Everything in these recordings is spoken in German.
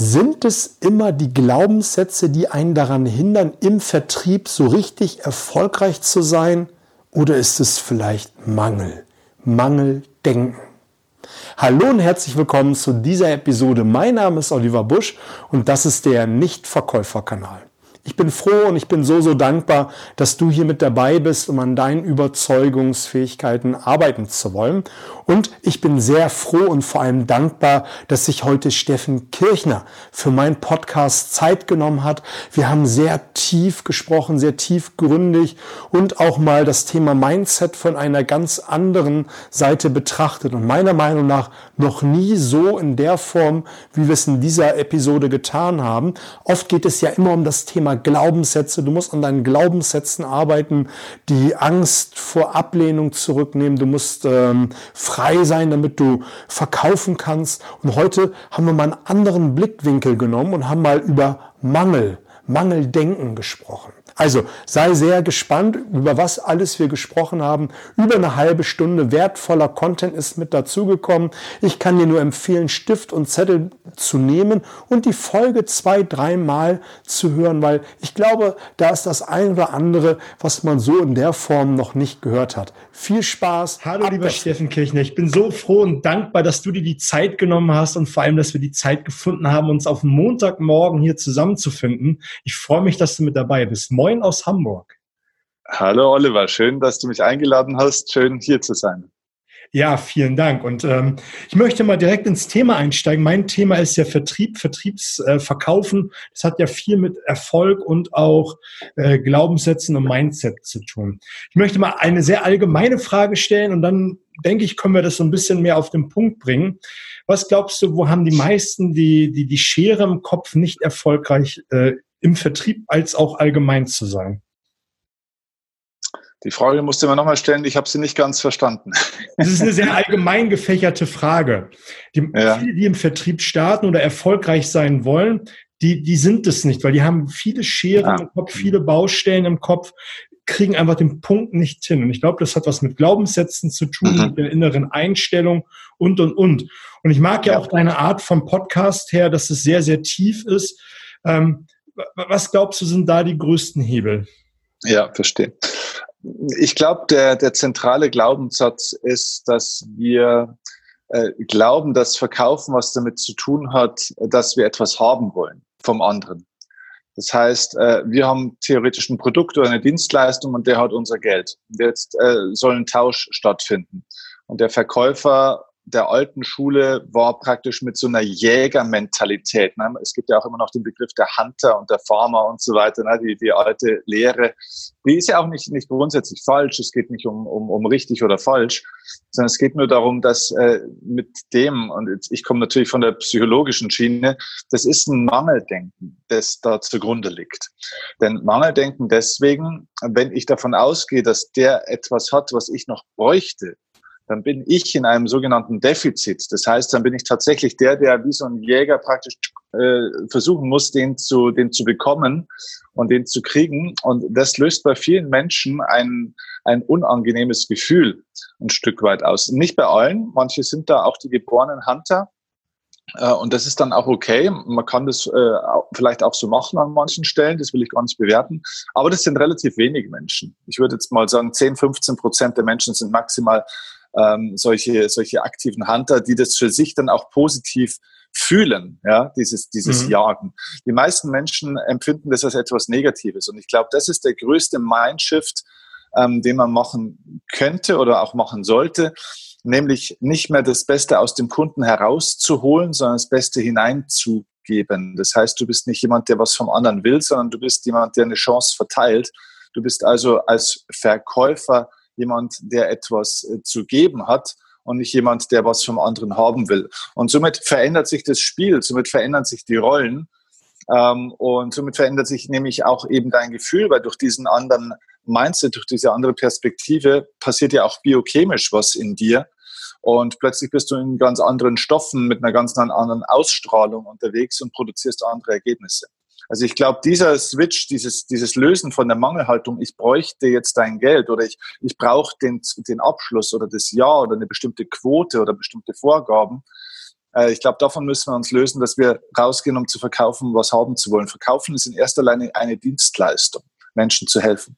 Sind es immer die Glaubenssätze, die einen daran hindern, im Vertrieb so richtig erfolgreich zu sein? Oder ist es vielleicht Mangel? Mangeldenken? Hallo und herzlich willkommen zu dieser Episode. Mein Name ist Oliver Busch und das ist der Nichtverkäuferkanal. Ich bin froh und ich bin so, so dankbar, dass du hier mit dabei bist, um an deinen Überzeugungsfähigkeiten arbeiten zu wollen. Und ich bin sehr froh und vor allem dankbar, dass sich heute Steffen Kirchner für meinen Podcast Zeit genommen hat. Wir haben sehr tief gesprochen, sehr tiefgründig und auch mal das Thema Mindset von einer ganz anderen Seite betrachtet. Und meiner Meinung nach noch nie so in der Form, wie wir es in dieser Episode getan haben. Oft geht es ja immer um das Thema Glaubenssätze. Du musst an deinen Glaubenssätzen arbeiten, die Angst vor Ablehnung zurücknehmen. Du musst ähm, frei sein, damit du verkaufen kannst. Und heute haben wir mal einen anderen Blickwinkel genommen und haben mal über Mangel, Mangeldenken gesprochen. Also sei sehr gespannt, über was alles wir gesprochen haben. Über eine halbe Stunde wertvoller Content ist mit dazugekommen. Ich kann dir nur empfehlen, Stift und Zettel zu nehmen und die Folge zwei, dreimal zu hören, weil ich glaube, da ist das ein oder andere, was man so in der Form noch nicht gehört hat. Viel Spaß. Hallo, lieber Steffen Kirchner. Ich bin so froh und dankbar, dass du dir die Zeit genommen hast und vor allem, dass wir die Zeit gefunden haben, uns auf Montagmorgen hier zusammenzufinden. Ich freue mich, dass du mit dabei bist. Moin Moin aus Hamburg. Hallo Oliver, schön, dass du mich eingeladen hast. Schön hier zu sein. Ja, vielen Dank. Und ähm, ich möchte mal direkt ins Thema einsteigen. Mein Thema ist ja Vertrieb, Vertriebsverkaufen. Äh, das hat ja viel mit Erfolg und auch äh, Glaubenssätzen und Mindset zu tun. Ich möchte mal eine sehr allgemeine Frage stellen und dann denke ich, können wir das so ein bisschen mehr auf den Punkt bringen. Was glaubst du, wo haben die meisten die, die, die Schere im Kopf nicht erfolgreich äh, im Vertrieb als auch allgemein zu sein? Die Frage musste man nochmal stellen, ich habe sie nicht ganz verstanden. Das ist eine sehr allgemein gefächerte Frage. Die, ja. Viele, die im Vertrieb starten oder erfolgreich sein wollen, die, die sind es nicht, weil die haben viele Scheren ja. im Kopf, viele Baustellen im Kopf, kriegen einfach den Punkt nicht hin. Und ich glaube, das hat was mit Glaubenssätzen zu tun, mhm. mit der inneren Einstellung und, und, und. Und ich mag ja, ja, auch deine Art vom Podcast her, dass es sehr, sehr tief ist. Ähm, was glaubst du, sind da die größten Hebel? Ja, verstehe. Ich glaube, der, der zentrale Glaubenssatz ist, dass wir äh, glauben, dass Verkaufen was damit zu tun hat, dass wir etwas haben wollen vom anderen. Das heißt, äh, wir haben theoretisch ein Produkt oder eine Dienstleistung und der hat unser Geld. Jetzt äh, soll ein Tausch stattfinden. Und der Verkäufer der alten Schule war praktisch mit so einer Jägermentalität. Ne? Es gibt ja auch immer noch den Begriff der Hunter und der Farmer und so weiter, ne? die, die alte Lehre. Die ist ja auch nicht, nicht grundsätzlich falsch. Es geht nicht um, um, um richtig oder falsch, sondern es geht nur darum, dass äh, mit dem, und jetzt, ich komme natürlich von der psychologischen Schiene, das ist ein Mangeldenken, das da zugrunde liegt. Denn Mangeldenken deswegen, wenn ich davon ausgehe, dass der etwas hat, was ich noch bräuchte, dann bin ich in einem sogenannten Defizit. Das heißt, dann bin ich tatsächlich der, der wie so ein Jäger praktisch äh, versuchen muss, den zu, den zu bekommen und den zu kriegen. Und das löst bei vielen Menschen ein, ein unangenehmes Gefühl ein Stück weit aus. Nicht bei allen. Manche sind da auch die geborenen Hunter. Äh, und das ist dann auch okay. Man kann das äh, vielleicht auch so machen an manchen Stellen. Das will ich gar nicht bewerten. Aber das sind relativ wenige Menschen. Ich würde jetzt mal sagen, 10, 15 Prozent der Menschen sind maximal ähm, solche, solche aktiven Hunter, die das für sich dann auch positiv fühlen, ja, dieses, dieses mhm. Jagen. Die meisten Menschen empfinden das als etwas Negatives. Und ich glaube, das ist der größte Mindshift, ähm, den man machen könnte oder auch machen sollte, nämlich nicht mehr das Beste aus dem Kunden herauszuholen, sondern das Beste hineinzugeben. Das heißt, du bist nicht jemand, der was vom anderen will, sondern du bist jemand, der eine Chance verteilt. Du bist also als Verkäufer jemand, der etwas äh, zu geben hat und nicht jemand, der was vom anderen haben will. Und somit verändert sich das Spiel, somit verändern sich die Rollen. Ähm, und somit verändert sich nämlich auch eben dein Gefühl, weil durch diesen anderen Mindset, durch diese andere Perspektive passiert ja auch biochemisch was in dir. Und plötzlich bist du in ganz anderen Stoffen mit einer ganz anderen Ausstrahlung unterwegs und produzierst andere Ergebnisse. Also ich glaube, dieser Switch, dieses, dieses Lösen von der Mangelhaltung, ich bräuchte jetzt dein Geld oder ich, ich brauche den, den Abschluss oder das Jahr oder eine bestimmte Quote oder bestimmte Vorgaben, Äh, ich glaube, davon müssen wir uns lösen, dass wir rausgehen, um zu verkaufen, was haben zu wollen. Verkaufen ist in erster Linie eine Dienstleistung, Menschen zu helfen.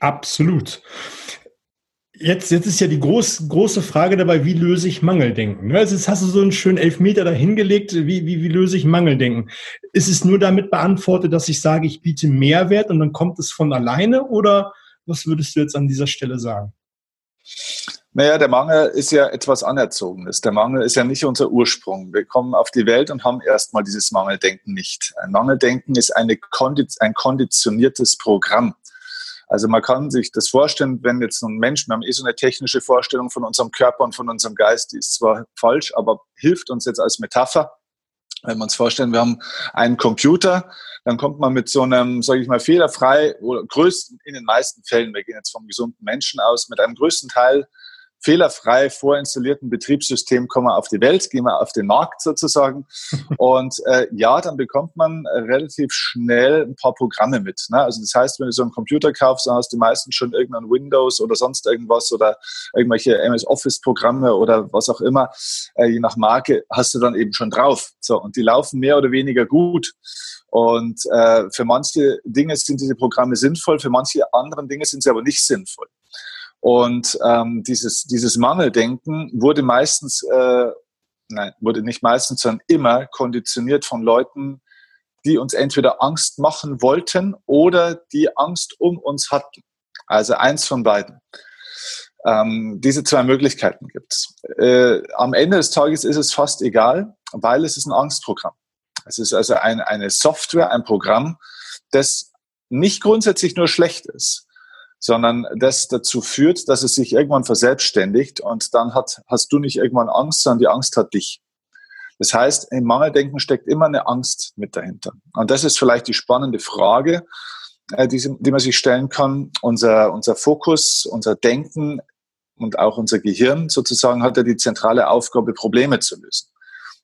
Absolut. Jetzt, jetzt ist ja die groß, große Frage dabei, wie löse ich Mangeldenken? Also jetzt hast du so einen schönen Elfmeter dahingelegt, wie, wie, wie löse ich Mangeldenken? Ist es nur damit beantwortet, dass ich sage, ich biete Mehrwert und dann kommt es von alleine oder was würdest du jetzt an dieser Stelle sagen? Naja, der Mangel ist ja etwas Anerzogenes. Der Mangel ist ja nicht unser Ursprung. Wir kommen auf die Welt und haben erstmal dieses Mangeldenken nicht. Ein Mangeldenken ist eine ein konditioniertes Programm. Also man kann sich das vorstellen, wenn jetzt ein Mensch, wir haben eh so eine technische Vorstellung von unserem Körper und von unserem Geist, die ist zwar falsch, aber hilft uns jetzt als Metapher. Wenn wir uns vorstellen, wir haben einen Computer, dann kommt man mit so einem, sage ich mal, fehlerfrei oder größten, in den meisten Fällen, wir gehen jetzt vom gesunden Menschen aus, mit einem größten Teil fehlerfrei vorinstallierten Betriebssystem kommen wir auf die Welt, gehen wir auf den Markt sozusagen. Und äh, ja, dann bekommt man relativ schnell ein paar Programme mit. Ne? Also das heißt, wenn du so einen Computer kaufst, dann hast du meistens schon irgendein Windows oder sonst irgendwas oder irgendwelche MS Office Programme oder was auch immer, äh, je nach Marke, hast du dann eben schon drauf. So, und die laufen mehr oder weniger gut. Und äh, für manche Dinge sind diese Programme sinnvoll, für manche anderen Dinge sind sie aber nicht sinnvoll. Und ähm, dieses, dieses Mangeldenken wurde meistens, äh, nein, wurde nicht meistens, sondern immer konditioniert von Leuten, die uns entweder Angst machen wollten oder die Angst um uns hatten. Also eins von beiden. Ähm, diese zwei Möglichkeiten gibt es. Äh, am Ende des Tages ist es fast egal, weil es ist ein Angstprogramm. Es ist also ein, eine Software, ein Programm, das nicht grundsätzlich nur schlecht ist, sondern das dazu führt, dass es sich irgendwann verselbstständigt und dann hat, hast du nicht irgendwann Angst, sondern die Angst hat dich. Das heißt, im Mangeldenken steckt immer eine Angst mit dahinter. Und das ist vielleicht die spannende Frage, äh, die, die man sich stellen kann. Unser, unser Fokus, unser Denken und auch unser Gehirn sozusagen hat ja die zentrale Aufgabe, Probleme zu lösen.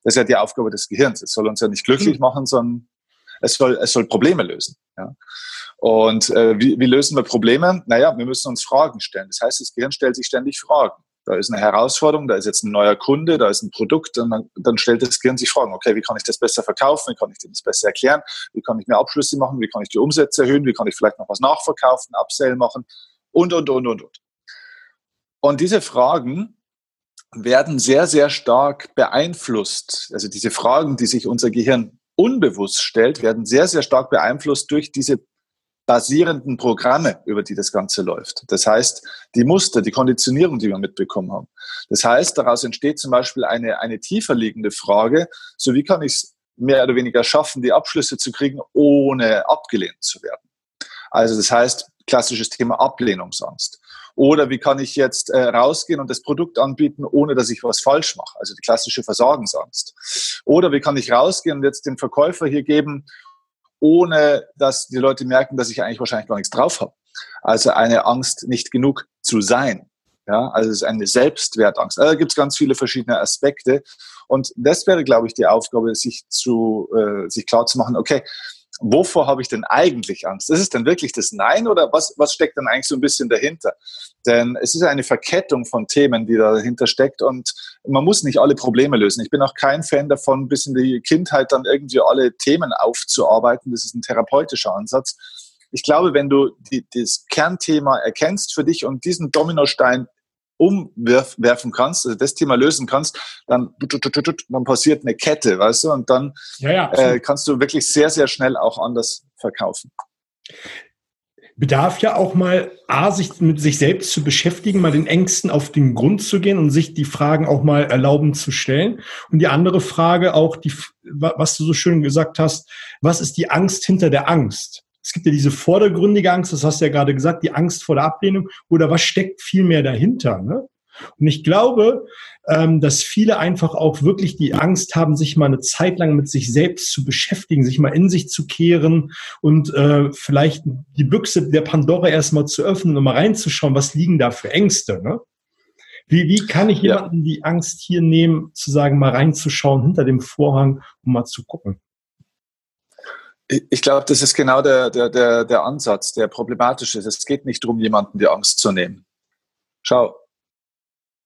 Das ist ja die Aufgabe des Gehirns. Es soll uns ja nicht glücklich mhm. machen, sondern es soll, es soll Probleme lösen. Ja. Und äh, wie, wie lösen wir Probleme? Naja, wir müssen uns Fragen stellen. Das heißt, das Gehirn stellt sich ständig Fragen. Da ist eine Herausforderung, da ist jetzt ein neuer Kunde, da ist ein Produkt und dann, dann stellt das Gehirn sich Fragen, okay, wie kann ich das besser verkaufen, wie kann ich das besser erklären, wie kann ich mehr Abschlüsse machen, wie kann ich die Umsätze erhöhen, wie kann ich vielleicht noch was nachverkaufen, Upsell machen und, und, und, und, und. Und diese Fragen werden sehr, sehr stark beeinflusst. Also diese Fragen, die sich unser Gehirn unbewusst stellt, werden sehr, sehr stark beeinflusst durch diese basierenden Programme, über die das Ganze läuft. Das heißt, die Muster, die Konditionierung, die wir mitbekommen haben. Das heißt, daraus entsteht zum Beispiel eine, eine tiefer liegende Frage, so wie kann ich es mehr oder weniger schaffen, die Abschlüsse zu kriegen, ohne abgelehnt zu werden. Also das heißt, klassisches Thema Ablehnungsangst. Oder wie kann ich jetzt äh, rausgehen und das Produkt anbieten, ohne dass ich was falsch mache? Also die klassische Versagensangst. Oder wie kann ich rausgehen und jetzt den Verkäufer hier geben ohne dass die Leute merken, dass ich eigentlich wahrscheinlich gar nichts drauf habe. Also eine Angst, nicht genug zu sein. Ja, also es ist eine Selbstwertangst. Also da gibt es ganz viele verschiedene Aspekte. Und das wäre, glaube ich, die Aufgabe, sich zu, äh, sich klar zu machen, okay, wovor habe ich denn eigentlich Angst? Ist es denn wirklich das Nein oder was, was steckt dann eigentlich so ein bisschen dahinter? Denn es ist eine Verkettung von Themen, die dahinter steckt und man muss nicht alle Probleme lösen. Ich bin auch kein Fan davon, bis in die Kindheit dann irgendwie alle Themen aufzuarbeiten. Das ist ein therapeutischer Ansatz. Ich glaube, wenn du die, das Kernthema erkennst für dich und diesen Dominostein umwerfen kannst, also das Thema lösen kannst, dann, dann passiert eine Kette, weißt du, und dann ja, ja, äh, kannst du wirklich sehr, sehr schnell auch anders verkaufen. Bedarf ja auch mal, A, sich mit sich selbst zu beschäftigen, mal den Ängsten auf den Grund zu gehen und sich die Fragen auch mal erlauben zu stellen. Und die andere Frage auch, die, was du so schön gesagt hast, was ist die Angst hinter der Angst? Es gibt ja diese vordergründige Angst, das hast du ja gerade gesagt, die Angst vor der Ablehnung oder was steckt viel mehr dahinter? Ne? Und ich glaube, ähm, dass viele einfach auch wirklich die Angst haben, sich mal eine Zeit lang mit sich selbst zu beschäftigen, sich mal in sich zu kehren und äh, vielleicht die Büchse der Pandora erstmal zu öffnen und mal reinzuschauen, was liegen da für Ängste. Ne? Wie, wie kann ich jemanden ja. die Angst hier nehmen, zu sagen, mal reinzuschauen hinter dem Vorhang, um mal zu gucken? Ich glaube, das ist genau der, der, der, der Ansatz, der problematisch ist. Es geht nicht darum, jemanden die Angst zu nehmen. Schau,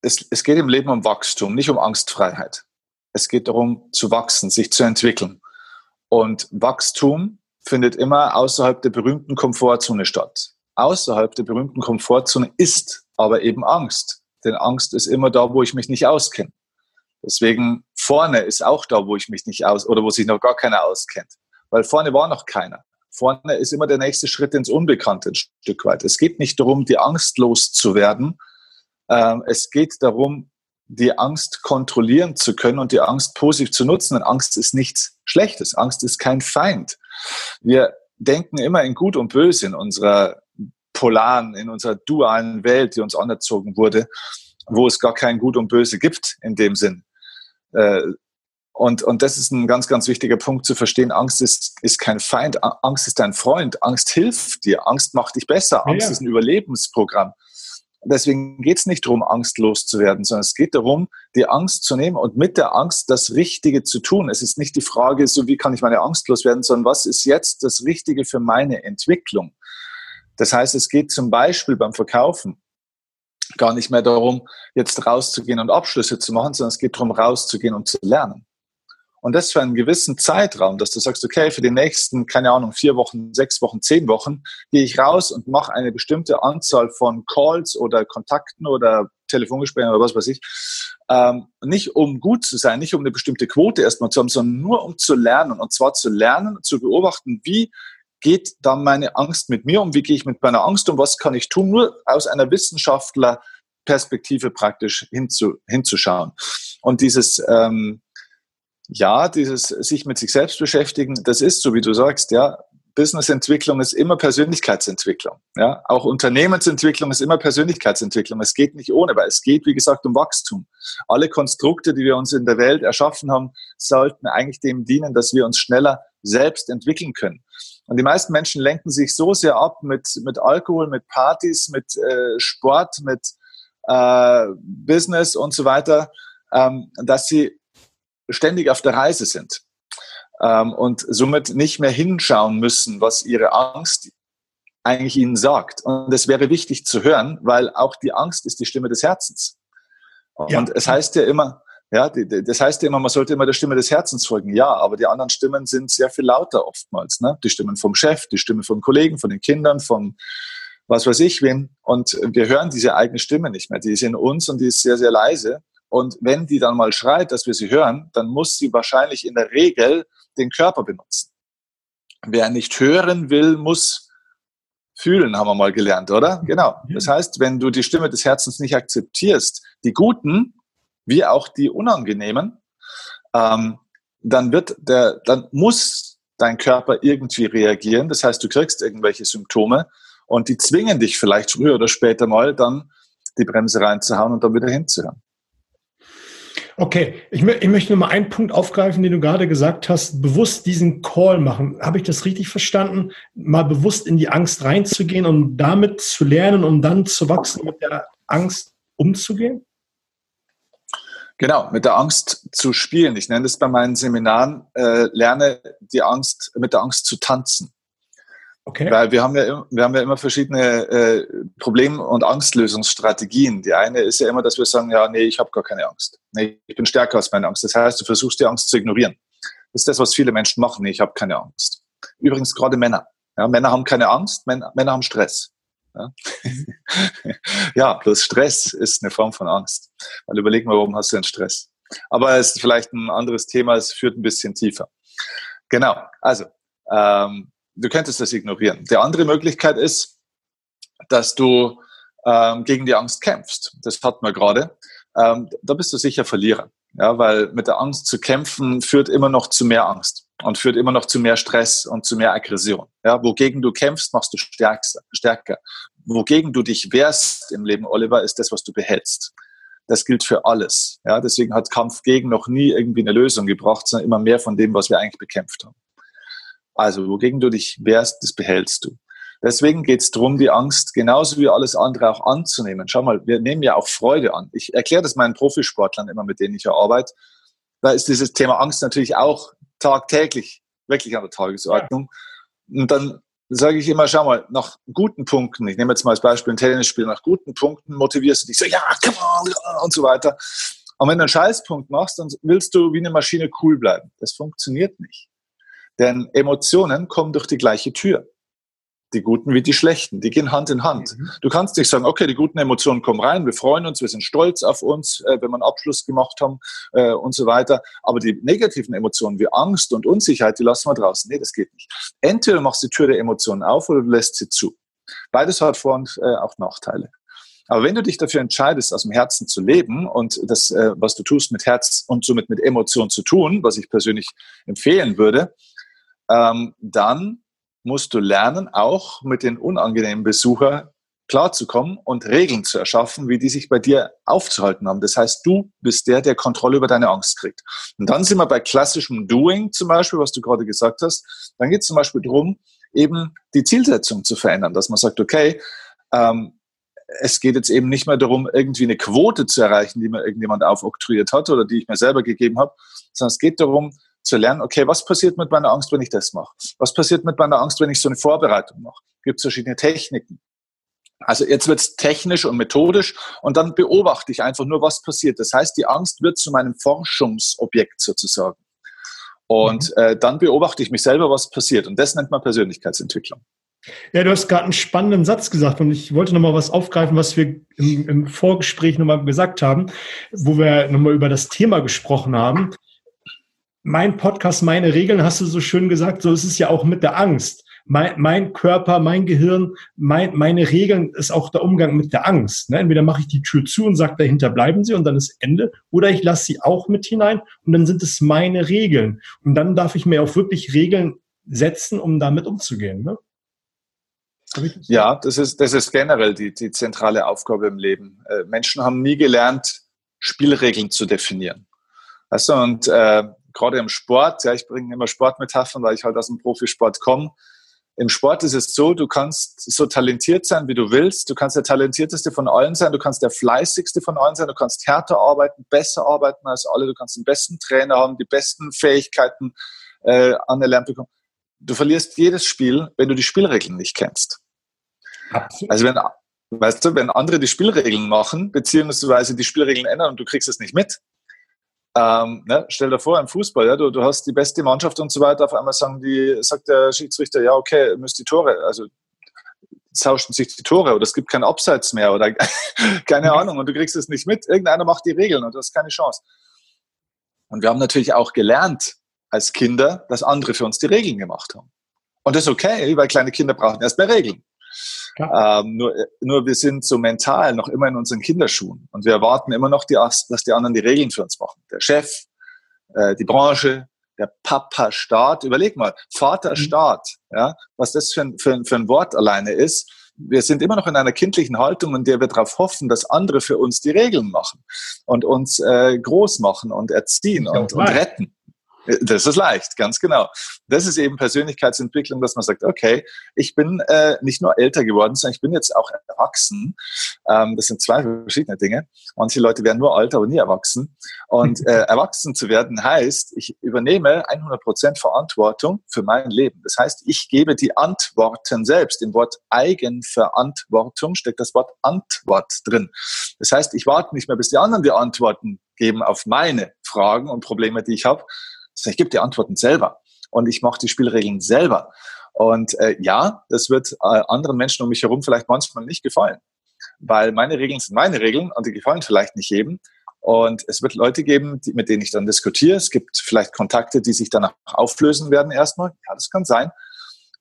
es, es geht im Leben um Wachstum, nicht um Angstfreiheit. Es geht darum, zu wachsen, sich zu entwickeln. Und Wachstum findet immer außerhalb der berühmten Komfortzone statt. Außerhalb der berühmten Komfortzone ist aber eben Angst. Denn Angst ist immer da, wo ich mich nicht auskenne. Deswegen vorne ist auch da, wo ich mich nicht aus oder wo sich noch gar keiner auskennt. Weil vorne war noch keiner. Vorne ist immer der nächste Schritt ins Unbekannte ein Stück weit. Es geht nicht darum, die Angst loszuwerden. Ähm, es geht darum, die Angst kontrollieren zu können und die Angst positiv zu nutzen. Denn Angst ist nichts Schlechtes. Angst ist kein Feind. Wir denken immer in Gut und Böse in unserer polaren, in unserer dualen Welt, die uns anerzogen wurde, wo es gar kein Gut und Böse gibt in dem Sinn. Äh, und, und das ist ein ganz, ganz wichtiger Punkt zu verstehen. Angst ist, ist kein Feind, Angst ist dein Freund, Angst hilft dir, Angst macht dich besser, Angst ja. ist ein Überlebensprogramm. Deswegen geht es nicht darum, angstlos zu werden, sondern es geht darum, die Angst zu nehmen und mit der Angst das Richtige zu tun. Es ist nicht die Frage, so wie kann ich meine Angst loswerden, sondern was ist jetzt das Richtige für meine Entwicklung. Das heißt, es geht zum Beispiel beim Verkaufen gar nicht mehr darum, jetzt rauszugehen und Abschlüsse zu machen, sondern es geht darum, rauszugehen und zu lernen. Und das für einen gewissen Zeitraum, dass du sagst, okay, für die nächsten, keine Ahnung, vier Wochen, sechs Wochen, zehn Wochen, gehe ich raus und mache eine bestimmte Anzahl von Calls oder Kontakten oder Telefongesprächen oder was weiß ich. Ähm, nicht um gut zu sein, nicht um eine bestimmte Quote erstmal zu haben, sondern nur um zu lernen. Und zwar zu lernen, zu beobachten, wie geht dann meine Angst mit mir um, wie gehe ich mit meiner Angst um, was kann ich tun, nur aus einer Wissenschaftlerperspektive praktisch hinzu, hinzuschauen. Und dieses, ähm, ja, dieses sich mit sich selbst beschäftigen, das ist, so wie du sagst, ja, Businessentwicklung ist immer Persönlichkeitsentwicklung. Ja, auch Unternehmensentwicklung ist immer Persönlichkeitsentwicklung. Es geht nicht ohne, weil es geht, wie gesagt, um Wachstum. Alle Konstrukte, die wir uns in der Welt erschaffen haben, sollten eigentlich dem dienen, dass wir uns schneller selbst entwickeln können. Und die meisten Menschen lenken sich so sehr ab mit, mit Alkohol, mit Partys, mit äh, Sport, mit äh, Business und so weiter, ähm, dass sie ständig auf der Reise sind ähm, und somit nicht mehr hinschauen müssen, was ihre Angst eigentlich ihnen sagt. Und es wäre wichtig zu hören, weil auch die Angst ist die Stimme des Herzens. Und ja. es heißt ja immer, ja, das heißt ja immer, man sollte immer der Stimme des Herzens folgen. Ja, aber die anderen Stimmen sind sehr viel lauter oftmals. Ne? Die Stimmen vom Chef, die Stimme von Kollegen, von den Kindern, von was weiß ich wem. Und wir hören diese eigene Stimme nicht mehr. Die ist in uns und die ist sehr, sehr leise. Und wenn die dann mal schreit, dass wir sie hören, dann muss sie wahrscheinlich in der Regel den Körper benutzen. Wer nicht hören will, muss fühlen, haben wir mal gelernt, oder? Genau. Das heißt, wenn du die Stimme des Herzens nicht akzeptierst, die guten wie auch die unangenehmen, ähm, dann wird der, dann muss dein Körper irgendwie reagieren. Das heißt, du kriegst irgendwelche Symptome und die zwingen dich vielleicht früher oder später mal dann die Bremse reinzuhauen und dann wieder hinzuhören. Okay, ich, ich möchte nur mal einen Punkt aufgreifen, den du gerade gesagt hast. Bewusst diesen Call machen. Habe ich das richtig verstanden? Mal bewusst in die Angst reinzugehen und damit zu lernen, um dann zu wachsen, mit der Angst umzugehen? Genau, mit der Angst zu spielen. Ich nenne es bei meinen Seminaren, äh, lerne die Angst, mit der Angst zu tanzen. Okay. Weil wir haben ja, wir haben ja immer verschiedene äh, Problem- und Angstlösungsstrategien. Die eine ist ja immer, dass wir sagen, ja, nee, ich habe gar keine Angst. Nee, ich bin stärker als meine Angst. Das heißt, du versuchst die Angst zu ignorieren. Das ist das, was viele Menschen machen. Nee, ich habe keine Angst. Übrigens gerade Männer. Ja, Männer haben keine Angst, Männer, Männer haben Stress. Ja? ja, bloß Stress ist eine Form von Angst. Weil überleg mal, warum hast du denn Stress? Aber es ist vielleicht ein anderes Thema, es führt ein bisschen tiefer. Genau, also ähm, du könntest das ignorieren. Die andere Möglichkeit ist, dass du ähm, gegen die Angst kämpfst. Das hatten wir gerade. Ähm, da bist du sicher Verlierer. Ja, weil mit der Angst zu kämpfen führt immer noch zu mehr Angst und führt immer noch zu mehr Stress und zu mehr Aggression. Ja, wogegen du kämpfst, machst du stärkster, stärker. Wogegen du dich wehrst im Leben, Oliver, ist das, was du behältst. Das gilt für alles. Ja, deswegen hat Kampf gegen noch nie irgendwie eine Lösung gebracht, sondern immer mehr von dem, was wir eigentlich bekämpft haben. Also wogegen du dich wehrst, das behältst du. Deswegen geht es darum, die Angst genauso wie alles andere auch anzunehmen. Schau mal, wir nehmen ja auch Freude an. Ich erkläre das meinen Profisportlern immer, mit denen ich arbeite. Da ist dieses Thema Angst natürlich auch tagtäglich wirklich an der Tagesordnung. Ja. Und dann sage ich immer, schau mal, nach guten Punkten, ich nehme jetzt mal als Beispiel ein Tennisspiel, nach guten Punkten motivierst du dich so, ja, come on, und so weiter. Und wenn du einen Scheißpunkt machst, dann willst du wie eine Maschine cool bleiben. Das funktioniert nicht. Denn Emotionen kommen durch die gleiche Tür. Die guten wie die schlechten, die gehen Hand in Hand. Mhm. Du kannst nicht sagen, okay, die guten Emotionen kommen rein, wir freuen uns, wir sind stolz auf uns, äh, wenn wir einen Abschluss gemacht haben äh, und so weiter. Aber die negativen Emotionen wie Angst und Unsicherheit, die lassen wir draußen. Nee, das geht nicht. Entweder machst du die Tür der Emotionen auf oder du lässt sie zu. Beides hat Vor- und äh, auch Nachteile. Aber wenn du dich dafür entscheidest, aus dem Herzen zu leben und das, äh, was du tust, mit Herz und somit mit Emotion zu tun, was ich persönlich empfehlen würde, ähm, dann musst du lernen, auch mit den unangenehmen Besuchern klarzukommen und Regeln zu erschaffen, wie die sich bei dir aufzuhalten haben. Das heißt, du bist der, der Kontrolle über deine Angst kriegt. Und dann sind wir bei klassischem Doing zum Beispiel, was du gerade gesagt hast. Dann geht es zum Beispiel darum, eben die Zielsetzung zu verändern, dass man sagt, okay, ähm, es geht jetzt eben nicht mehr darum, irgendwie eine Quote zu erreichen, die mir irgendjemand aufoktroyiert hat oder die ich mir selber gegeben habe, sondern es geht darum, zu lernen, okay, was passiert mit meiner Angst, wenn ich das mache? Was passiert mit meiner Angst, wenn ich so eine Vorbereitung mache? Gibt es verschiedene Techniken? Also jetzt wird es technisch und methodisch und dann beobachte ich einfach nur, was passiert. Das heißt, die Angst wird zu meinem Forschungsobjekt sozusagen. Und mhm. äh, dann beobachte ich mich selber, was passiert. Und das nennt man Persönlichkeitsentwicklung. Ja, du hast gerade einen spannenden Satz gesagt und ich wollte nochmal was aufgreifen, was wir im, im Vorgespräch nochmal gesagt haben, wo wir nochmal über das Thema gesprochen haben mein Podcast, meine Regeln, hast du so schön gesagt, so ist es ja auch mit der Angst. Mein, mein Körper, mein Gehirn, mein, meine Regeln ist auch der Umgang mit der Angst. Ne? Entweder mache ich die Tür zu und sage, dahinter bleiben sie und dann ist Ende, oder ich lasse sie auch mit hinein und dann sind es meine Regeln. Und dann darf ich mir auch wirklich Regeln setzen, um damit umzugehen. Ne? Ja, das ist, das ist generell die, die zentrale Aufgabe im Leben. Äh, Menschen haben nie gelernt, Spielregeln zu definieren. Also, und äh, gerade im Sport, ja, ich bringe immer Sportmetaphern, weil ich halt aus dem Profisport komme. Im Sport ist es so, du kannst so talentiert sein, wie du willst. Du kannst der talentierteste von allen sein, du kannst der fleißigste von allen sein, du kannst härter arbeiten, besser arbeiten als alle, du kannst den besten Trainer haben, die besten Fähigkeiten äh, anerlernt bekommen. Du verlierst jedes Spiel, wenn du die Spielregeln nicht kennst. Absolut. Also wenn, weißt du, wenn andere die Spielregeln machen, beziehungsweise die Spielregeln ändern und du kriegst es nicht mit, ähm, ne, stell dir vor, im Fußball, ja, du, du hast die beste Mannschaft und so weiter, auf einmal sagen die, sagt der Schiedsrichter, ja, okay, müsst die Tore, also tauschen sich die Tore oder es gibt keinen Abseits mehr oder keine Ahnung und du kriegst es nicht mit. Irgendeiner macht die Regeln und du hast keine Chance. Und wir haben natürlich auch gelernt als Kinder, dass andere für uns die Regeln gemacht haben. Und das ist okay, weil kleine Kinder brauchen erst mehr Ähm, nur, nur wir sind so mental noch immer in unseren Kinderschuhen und wir erwarten immer noch, die, dass die anderen die Regeln für uns machen. Der Chef, äh, die Branche, der Papa-Staat. Überleg mal, Vater-Staat, mhm. ja, was das für ein, für, ein, für ein Wort alleine ist. Wir sind immer noch in einer kindlichen Haltung, in der wir darauf hoffen, dass andere für uns die Regeln machen und uns äh, groß machen und erziehen und, und retten. Das ist leicht, ganz genau. Das ist eben Persönlichkeitsentwicklung, dass man sagt, okay, ich bin äh, nicht nur älter geworden, sondern ich bin jetzt auch erwachsen. Ähm, das sind zwei verschiedene Dinge. Manche Leute werden nur alt, aber nie erwachsen. Und äh, erwachsen zu werden heißt, ich übernehme 100 Prozent Verantwortung für mein Leben. Das heißt, ich gebe die Antworten selbst. Im Wort Eigenverantwortung steckt das Wort Antwort drin. Das heißt, ich warte nicht mehr, bis die anderen die Antworten geben auf meine Fragen und Probleme, die ich habe, ich gebe die Antworten selber und ich mache die Spielregeln selber. Und äh, ja, das wird äh, anderen Menschen um mich herum vielleicht manchmal nicht gefallen, weil meine Regeln sind meine Regeln und die gefallen vielleicht nicht jedem. Und es wird Leute geben, die, mit denen ich dann diskutiere. Es gibt vielleicht Kontakte, die sich danach auflösen werden erstmal. Ja, das kann sein.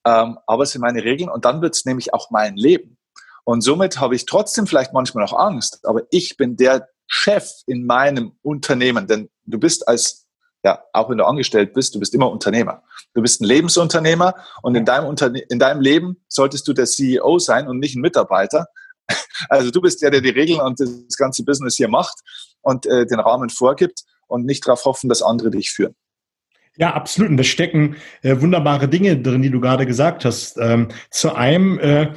Ähm, aber es sind meine Regeln und dann wird es nämlich auch mein Leben. Und somit habe ich trotzdem vielleicht manchmal noch Angst, aber ich bin der Chef in meinem Unternehmen, denn du bist als ja, auch wenn du angestellt bist, du bist immer Unternehmer. Du bist ein Lebensunternehmer und in deinem, Unterne in deinem Leben solltest du der CEO sein und nicht ein Mitarbeiter. Also du bist der, der die Regeln und das ganze Business hier macht und äh, den Rahmen vorgibt und nicht darauf hoffen, dass andere dich führen. Ja, absolut. Und da stecken äh, wunderbare Dinge drin, die du gerade gesagt hast. Ähm, zu einem äh,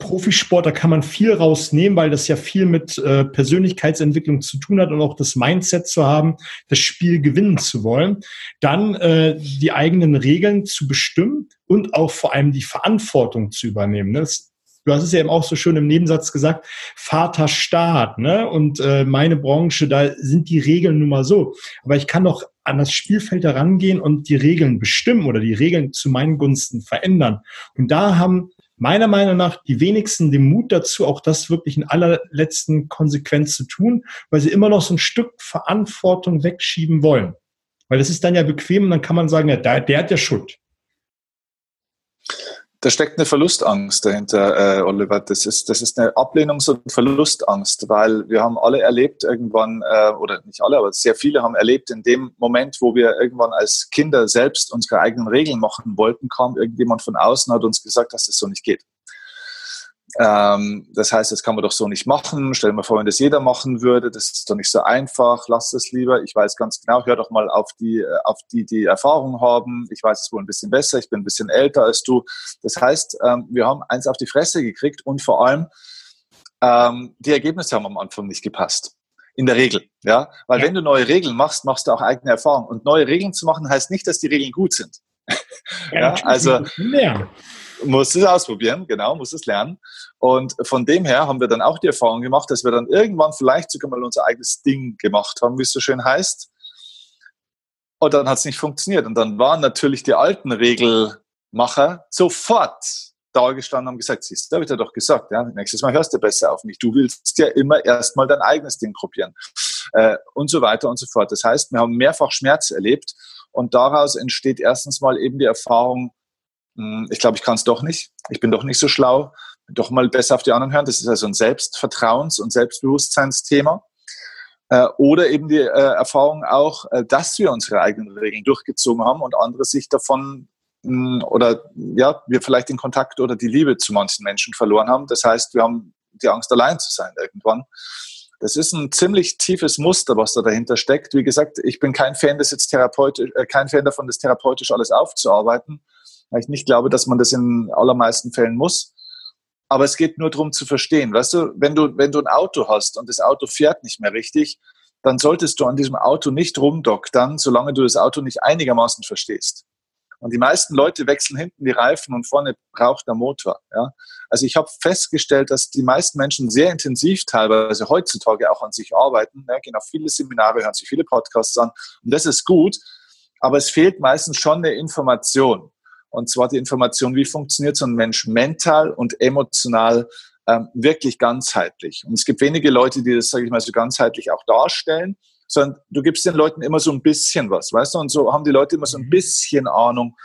Profisport, da kann man viel rausnehmen, weil das ja viel mit äh, Persönlichkeitsentwicklung zu tun hat und auch das Mindset zu haben, das Spiel gewinnen zu wollen. Dann äh, die eigenen Regeln zu bestimmen und auch vor allem die Verantwortung zu übernehmen. Das du hast es ja eben auch so schön im Nebensatz gesagt, Vaterstaat, ne? Und äh, meine Branche, da sind die Regeln nun mal so. Aber ich kann doch an das Spielfeld herangehen und die Regeln bestimmen oder die Regeln zu meinen Gunsten verändern. Und da haben meiner Meinung nach die wenigsten den Mut dazu, auch das wirklich in allerletzten Konsequenz zu tun, weil sie immer noch so ein Stück Verantwortung wegschieben wollen. Weil das ist dann ja bequem und dann kann man sagen, ja, der, der hat ja Schuld da steckt eine Verlustangst dahinter, äh, Oliver. Das ist, das ist eine Ablehnungs- und Verlustangst, weil wir haben alle erlebt irgendwann, äh, oder nicht alle, aber sehr viele haben erlebt, in dem Moment, wo wir irgendwann als Kinder selbst unsere eigenen Regeln machen wollten, kam irgendjemand von außen, hat uns gesagt, dass das so nicht geht. Ähm, das heißt, das kann man doch so nicht machen. Stell dir mal vor, wenn das jeder machen würde, das ist doch nicht so einfach. Lass es lieber. Ich weiß ganz genau, hör doch mal auf die, äh, auf die, die Erfahrung haben. Ich weiß es wohl ein bisschen besser. Ich bin ein bisschen älter als du. Das heißt, ähm, wir haben eins auf die Fresse gekriegt und vor allem, ähm, die Ergebnisse haben am Anfang nicht gepasst. In der Regel, ja. Weil ja. wenn du neue Regeln machst, machst du auch eigene Erfahrungen. Und neue Regeln zu machen heißt nicht, dass die Regeln gut sind. Ja, also, muss es ausprobieren, genau, muss es lernen. Und von dem her haben wir dann auch die Erfahrung gemacht, dass wir dann irgendwann vielleicht sogar mal unser eigenes Ding gemacht haben, wie es so schön heißt. Und dann hat es nicht funktioniert. Und dann waren natürlich die alten Regelmacher sofort da gestanden und haben gesagt, siehst du, habe ich dir doch gesagt, ja, nächstes Mal hörst du besser auf mich. Du willst ja immer erstmal dein eigenes Ding probieren. Äh, und so weiter und so fort. Das heißt, wir haben mehrfach Schmerz erlebt und daraus entsteht erstens mal eben die Erfahrung, hm, ich glaube, ich kann es doch nicht. Ich bin doch nicht so schlau. Doch mal besser auf die anderen hören. Das ist also ein Selbstvertrauens- und Selbstbewusstseinsthema. Äh, oder eben die äh, Erfahrung auch, äh, dass wir unsere eigenen Regeln durchgezogen haben und andere sich davon hm, oder ja, wir vielleicht den Kontakt oder die Liebe zu manchen Menschen verloren haben. Das heißt, wir haben die Angst, allein zu sein irgendwann. Das ist ein ziemlich tiefes Muster, was da dahinter steckt. Wie gesagt, ich bin kein Fan, das jetzt therapeutisch, äh, kein Fan davon, das therapeutisch alles aufzuarbeiten weil ich nicht glaube, dass man das in allermeisten Fällen muss. Aber es geht nur darum zu verstehen. Weißt du, wenn du, wenn du ein Auto hast und das Auto fährt nicht mehr richtig, dann solltest du an diesem Auto nicht rumdoktern, solange du das Auto nicht einigermaßen verstehst. Und die meisten Leute wechseln hinten die Reifen und vorne braucht der Motor. Ja? Also ich habe festgestellt, dass die meisten Menschen sehr intensiv teilweise heutzutage auch an sich arbeiten, ja, gehen auf viele Seminare, hören sich viele Podcasts an und das ist gut, aber es fehlt meistens schon eine Information. Und zwar die Information, wie funktioniert so ein Mensch mental und emotional ähm, wirklich ganzheitlich. Und es gibt wenige Leute, die das, sage ich mal, so ganzheitlich auch darstellen, sondern du gibst den Leuten immer so ein bisschen was, weißt du? Und so haben die Leute immer so ein mhm. bisschen Ahnung,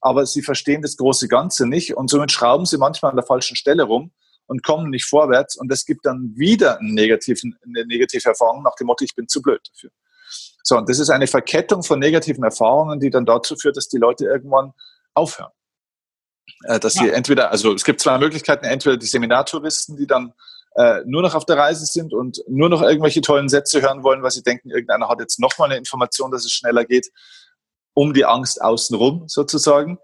aber sie verstehen das große Ganze nicht und somit schrauben sie manchmal an der falschen Stelle rum und kommen nicht vorwärts und das gibt dann wieder einen negativen, eine negative Erfahrung nach dem Motto, ich bin zu blöd dafür. So, und das ist eine Verkettung von negativen Erfahrungen, die dann dazu führt, dass die Leute irgendwann aufhören. Äh, dass ja. sie entweder, also es gibt zwei Möglichkeiten, entweder die Seminartouristen, die dann äh, nur noch auf der Reise sind und nur noch irgendwelche tollen Sätze hören wollen, weil sie denken, irgendeiner hat jetzt nochmal eine Information, dass es schneller geht, um die Angst außenrum sozusagen.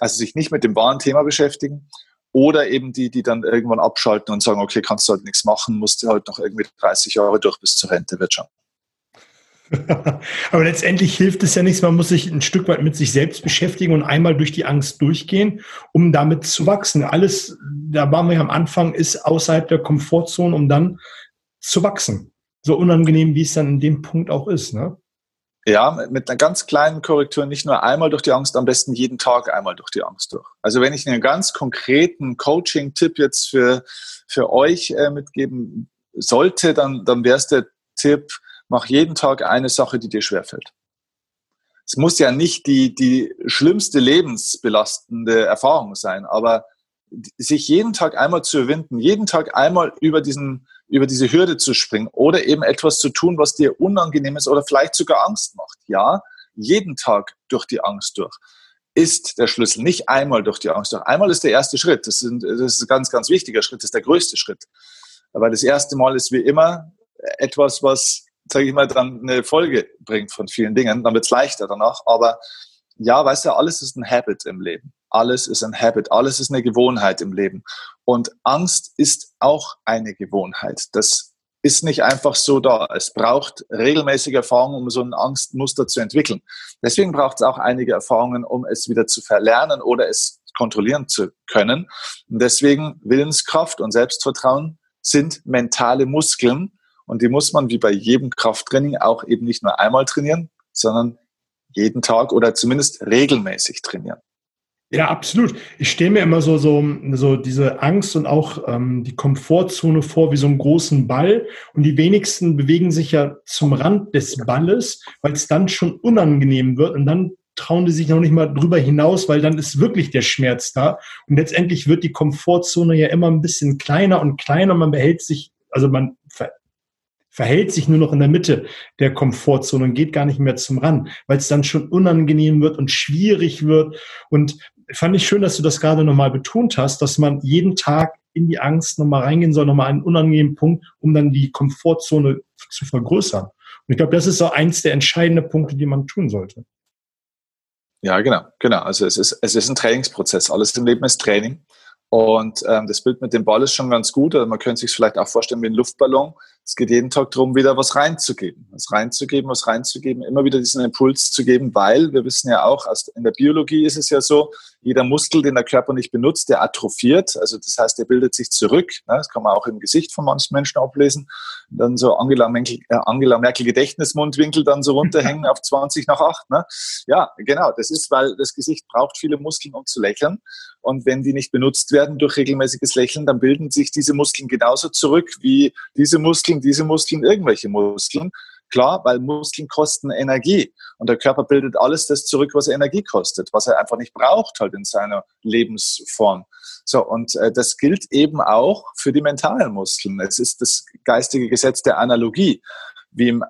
Also sich nicht mit dem wahren Thema beschäftigen. Oder eben die, die dann irgendwann abschalten und sagen, okay, kannst du halt nichts machen, musst du halt noch irgendwie 30 Jahre durch bis zur Rente, wird schon. Aber letztendlich hilft es ja nichts. Man muss sich ein Stück weit mit sich selbst beschäftigen und einmal durch die Angst durchgehen, um damit zu wachsen. Alles, da waren wir ja am Anfang, ist außerhalb der Komfortzone, um dann zu wachsen. So unangenehm, wie es dann in dem Punkt auch ist. Ne? Ja, mit einer ganz kleinen Korrektur, nicht nur einmal durch die Angst, am besten jeden Tag einmal durch die Angst durch. Also wenn ich einen ganz konkreten Coaching-Tipp jetzt für, für euch äh, mitgeben sollte, dann, dann wäre es der Tipp, mach jeden Tag eine Sache, die dir schwerfällt. Es muss ja nicht die, die schlimmste lebensbelastende Erfahrung sein, aber sich jeden Tag einmal zu überwinden, jeden Tag einmal über, diesen, über diese Hürde zu springen oder eben etwas zu tun, was dir unangenehm ist oder vielleicht sogar Angst macht. Ja, jeden Tag durch die Angst durch ist der Schlüssel. Nicht einmal durch die Angst durch. Einmal ist der erste Schritt. Das, sind, das ist ein ganz, ganz wichtiger Schritt. Das ist der größte Schritt. Aber das erste Mal ist wie immer etwas, was sage ich mal, dann eine Folge bringt von vielen Dingen, dann wird es leichter danach. Aber ja, weißt du, alles ist ein Habit im Leben. Alles ist ein Habit, alles ist eine Gewohnheit im Leben. Und Angst ist auch eine Gewohnheit. Das ist nicht einfach so da. Es braucht regelmäßige Erfahrungen, um so ein Angstmuster zu entwickeln. Deswegen braucht es auch einige Erfahrungen, um es wieder zu verlernen oder es kontrollieren zu können. Und deswegen Willenskraft und Selbstvertrauen sind mentale Muskeln und die muss man wie bei jedem Krafttraining auch eben nicht nur einmal trainieren, sondern jeden Tag oder zumindest regelmäßig trainieren. Ja, absolut. Ich stelle mir immer so, so, so diese Angst und auch ähm, die Komfortzone vor wie so einen großen Ball. Und die wenigsten bewegen sich ja zum Rand des Balles, weil es dann schon unangenehm wird. Und dann trauen die sich noch nicht mal drüber hinaus, weil dann ist wirklich der Schmerz da. Und letztendlich wird die Komfortzone ja immer ein bisschen kleiner und kleiner. Man behält sich, also man verhält sich nur noch in der Mitte der Komfortzone und geht gar nicht mehr zum Rand, weil es dann schon unangenehm wird und schwierig wird. Und fand ich schön, dass du das gerade nochmal betont hast, dass man jeden Tag in die Angst nochmal reingehen soll, nochmal einen unangenehmen Punkt, um dann die Komfortzone zu vergrößern. Und ich glaube, das ist so eins der entscheidenden Punkte, die man tun sollte. Ja, genau, genau. Also es ist, es ist ein Trainingsprozess. Alles im Leben ist Training. Und ähm, das Bild mit dem Ball ist schon ganz gut. Also man könnte sich vielleicht auch vorstellen wie ein Luftballon. Es geht jeden Tag darum, wieder was reinzugeben, was reinzugeben, was reinzugeben, immer wieder diesen Impuls zu geben, weil wir wissen ja auch, in der Biologie ist es ja so, jeder Muskel, den der Körper nicht benutzt, der atrophiert. Also das heißt, der bildet sich zurück. Ne? Das kann man auch im Gesicht von manchen Menschen ablesen. dann so Angela Merkel, äh, Angela Merkel Gedächtnismundwinkel dann so runterhängen auf 20 nach 8. Ne? Ja, genau. Das ist, weil das Gesicht braucht viele Muskeln, um zu lächeln. Und wenn die nicht benutzt werden durch regelmäßiges Lächeln, dann bilden sich diese Muskeln genauso zurück wie diese Muskeln, diese Muskeln, irgendwelche Muskeln. Klar, weil Muskeln kosten Energie. Und der Körper bildet alles das zurück, was Energie kostet, was er einfach nicht braucht halt in seiner Lebensform. So, und äh, das gilt eben auch für die mentalen Muskeln. Es ist das geistige Gesetz der Analogie. Wie im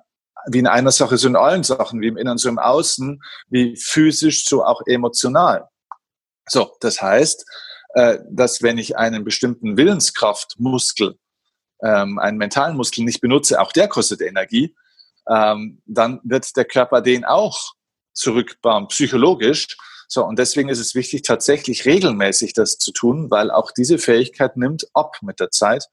wie in einer Sache, so in allen Sachen, wie im Inneren, so im Außen, wie physisch, so auch emotional. So, das heißt, äh, dass wenn ich einen bestimmten Willenskraftmuskel, ähm, einen mentalen Muskel nicht benutze, auch der kostet Energie, ähm, dann wird der Körper den auch zurückbauen, psychologisch. So, und deswegen ist es wichtig, tatsächlich regelmäßig das zu tun, weil auch diese Fähigkeit nimmt ab mit der Zeit.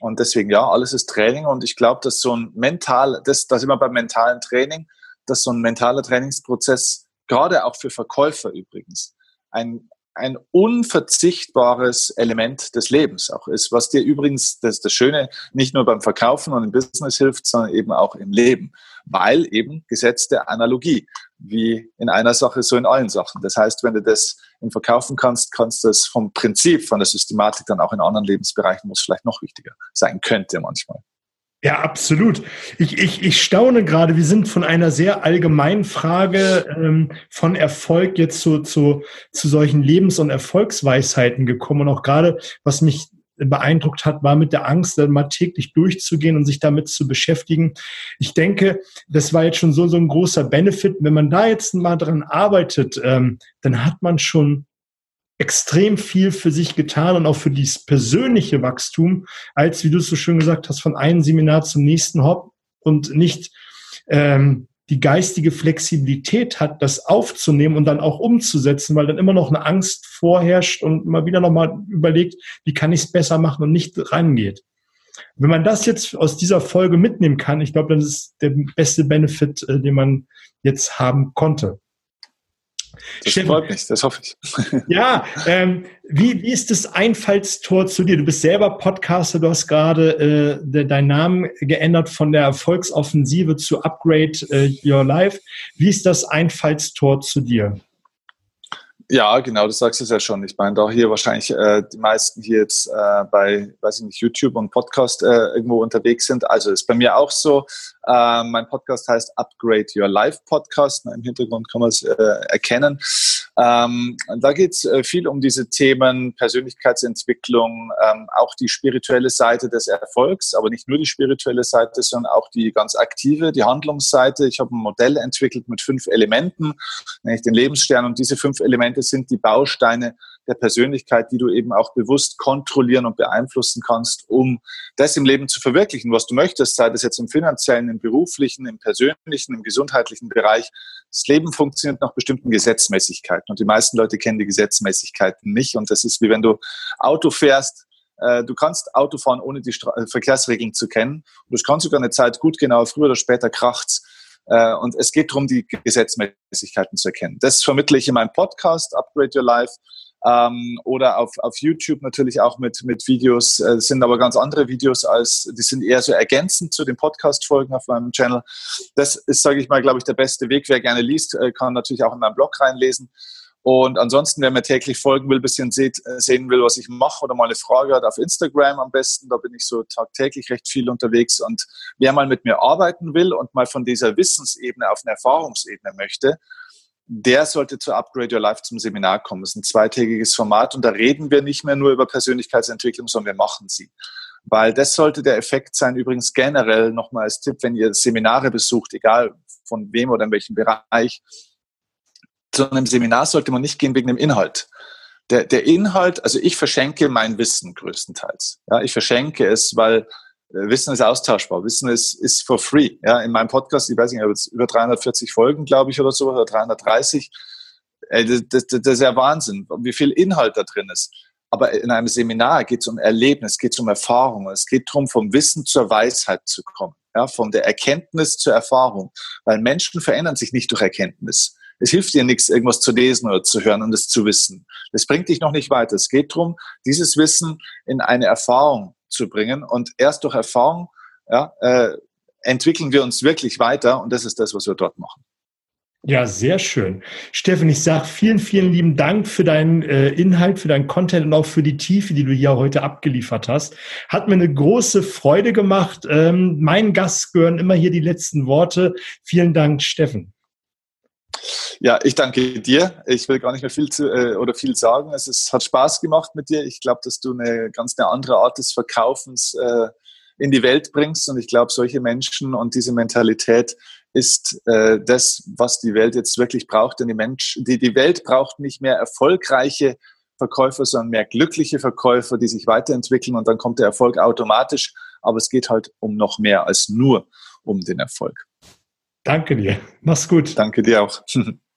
Und deswegen, ja, alles ist Training. Und ich glaube, dass so ein mental, das, das immer beim mentalen Training, dass so ein mentaler Trainingsprozess, gerade auch für Verkäufer übrigens, ein, ein unverzichtbares Element des Lebens auch ist, was dir übrigens das, das Schöne nicht nur beim Verkaufen und im Business hilft, sondern eben auch im Leben, weil eben Gesetz der Analogie, wie in einer Sache so in allen Sachen. Das heißt, wenn du das im Verkaufen kannst, kannst du das vom Prinzip, von der Systematik dann auch in anderen Lebensbereichen, wo es vielleicht noch wichtiger sein könnte manchmal. Ja, absolut. Ich, ich, ich staune gerade, wir sind von einer sehr allgemeinen Frage ähm, von Erfolg jetzt zu, zu, zu solchen Lebens- und Erfolgsweisheiten gekommen. Und auch gerade, was mich beeindruckt hat, war mit der Angst, dann mal täglich durchzugehen und sich damit zu beschäftigen. Ich denke, das war jetzt schon so, so ein großer Benefit. Wenn man da jetzt mal dran arbeitet, ähm, dann hat man schon extrem viel für sich getan und auch für dieses persönliche Wachstum, als, wie du es so schön gesagt hast, von einem Seminar zum nächsten hopp und nicht ähm, die geistige Flexibilität hat, das aufzunehmen und dann auch umzusetzen, weil dann immer noch eine Angst vorherrscht und mal wieder nochmal überlegt, wie kann ich es besser machen und nicht rangeht. Wenn man das jetzt aus dieser Folge mitnehmen kann, ich glaube, das ist der beste Benefit, äh, den man jetzt haben konnte. Das Steffen, freut mich, das hoffe ich. Ja, ähm, wie, wie ist das Einfallstor zu dir? Du bist selber Podcaster, du hast gerade äh, de, deinen Namen geändert von der Erfolgsoffensive zu Upgrade äh, Your Life. Wie ist das Einfallstor zu dir? Ja, genau, du sagst es ja schon. Ich meine, da hier wahrscheinlich äh, die meisten hier jetzt äh, bei, weiß ich nicht, YouTube und Podcast äh, irgendwo unterwegs sind. Also ist bei mir auch so. Äh, mein Podcast heißt Upgrade Your Life Podcast. Im Hintergrund kann man es äh, erkennen. Ähm, da geht es äh, viel um diese Themen Persönlichkeitsentwicklung, ähm, auch die spirituelle Seite des Erfolgs, aber nicht nur die spirituelle Seite, sondern auch die ganz aktive, die Handlungsseite. Ich habe ein Modell entwickelt mit fünf Elementen, nämlich den Lebensstern. Und diese fünf Elemente sind die Bausteine der Persönlichkeit, die du eben auch bewusst kontrollieren und beeinflussen kannst, um das im Leben zu verwirklichen, was du möchtest, sei das jetzt im finanziellen, im beruflichen, im persönlichen, im gesundheitlichen Bereich. Das Leben funktioniert nach bestimmten Gesetzmäßigkeiten und die meisten Leute kennen die Gesetzmäßigkeiten nicht und das ist wie wenn du Auto fährst, äh, Du kannst Auto fahren, ohne die Stra Verkehrsregeln zu kennen. Und das kannst sogar eine Zeit gut, genau, früher oder später kracht's. Äh, und es geht darum, die Gesetzmäßigkeiten zu erkennen. Das vermittle ich in meinem Podcast, Upgrade Your Life. Ähm, oder auf, auf YouTube natürlich auch mit, mit Videos. Äh, sind aber ganz andere Videos als, die sind eher so ergänzend zu den Podcast-Folgen auf meinem Channel. Das ist, sage ich mal, glaube ich, der beste Weg. Wer gerne liest, äh, kann natürlich auch in meinem Blog reinlesen. Und ansonsten, wer mir täglich folgen will, bisschen seht, äh, sehen will, was ich mache oder mal eine Frage hat, auf Instagram am besten, da bin ich so tagtäglich recht viel unterwegs. Und wer mal mit mir arbeiten will und mal von dieser Wissensebene auf eine Erfahrungsebene möchte, der sollte zu Upgrade Your Life zum Seminar kommen. Das ist ein zweitägiges Format und da reden wir nicht mehr nur über Persönlichkeitsentwicklung, sondern wir machen sie. Weil das sollte der Effekt sein, übrigens generell nochmal als Tipp, wenn ihr Seminare besucht, egal von wem oder in welchem Bereich, zu einem Seminar sollte man nicht gehen wegen dem Inhalt. Der, der Inhalt, also ich verschenke mein Wissen größtenteils. Ja, ich verschenke es, weil Wissen ist austauschbar. Wissen ist, ist for free. Ja, in meinem Podcast, ich weiß nicht, ich habe jetzt über 340 Folgen, glaube ich, oder so, oder 330. Das, das, das ist ja Wahnsinn, wie viel Inhalt da drin ist. Aber in einem Seminar geht es um Erlebnis, geht es um Erfahrung. Es geht darum, vom Wissen zur Weisheit zu kommen. Ja, von der Erkenntnis zur Erfahrung. Weil Menschen verändern sich nicht durch Erkenntnis. Es hilft dir nichts, irgendwas zu lesen oder zu hören und es zu wissen. Das bringt dich noch nicht weiter. Es geht darum, dieses Wissen in eine Erfahrung zu bringen. Und erst durch Erfahrung ja, äh, entwickeln wir uns wirklich weiter. Und das ist das, was wir dort machen. Ja, sehr schön. Steffen, ich sage vielen, vielen lieben Dank für deinen äh, Inhalt, für deinen Content und auch für die Tiefe, die du hier heute abgeliefert hast. Hat mir eine große Freude gemacht. Ähm, mein Gast gehören immer hier die letzten Worte. Vielen Dank, Steffen. Ja, ich danke dir. Ich will gar nicht mehr viel zu, äh, oder viel sagen. Es ist, hat Spaß gemacht mit dir. Ich glaube, dass du eine ganz eine andere Art des Verkaufens äh, in die Welt bringst. Und ich glaube, solche Menschen und diese Mentalität ist äh, das, was die Welt jetzt wirklich braucht. Denn die, Mensch, die, die Welt braucht nicht mehr erfolgreiche Verkäufer, sondern mehr glückliche Verkäufer, die sich weiterentwickeln und dann kommt der Erfolg automatisch. Aber es geht halt um noch mehr als nur um den Erfolg. Danke dir. Mach's gut. Danke dir auch.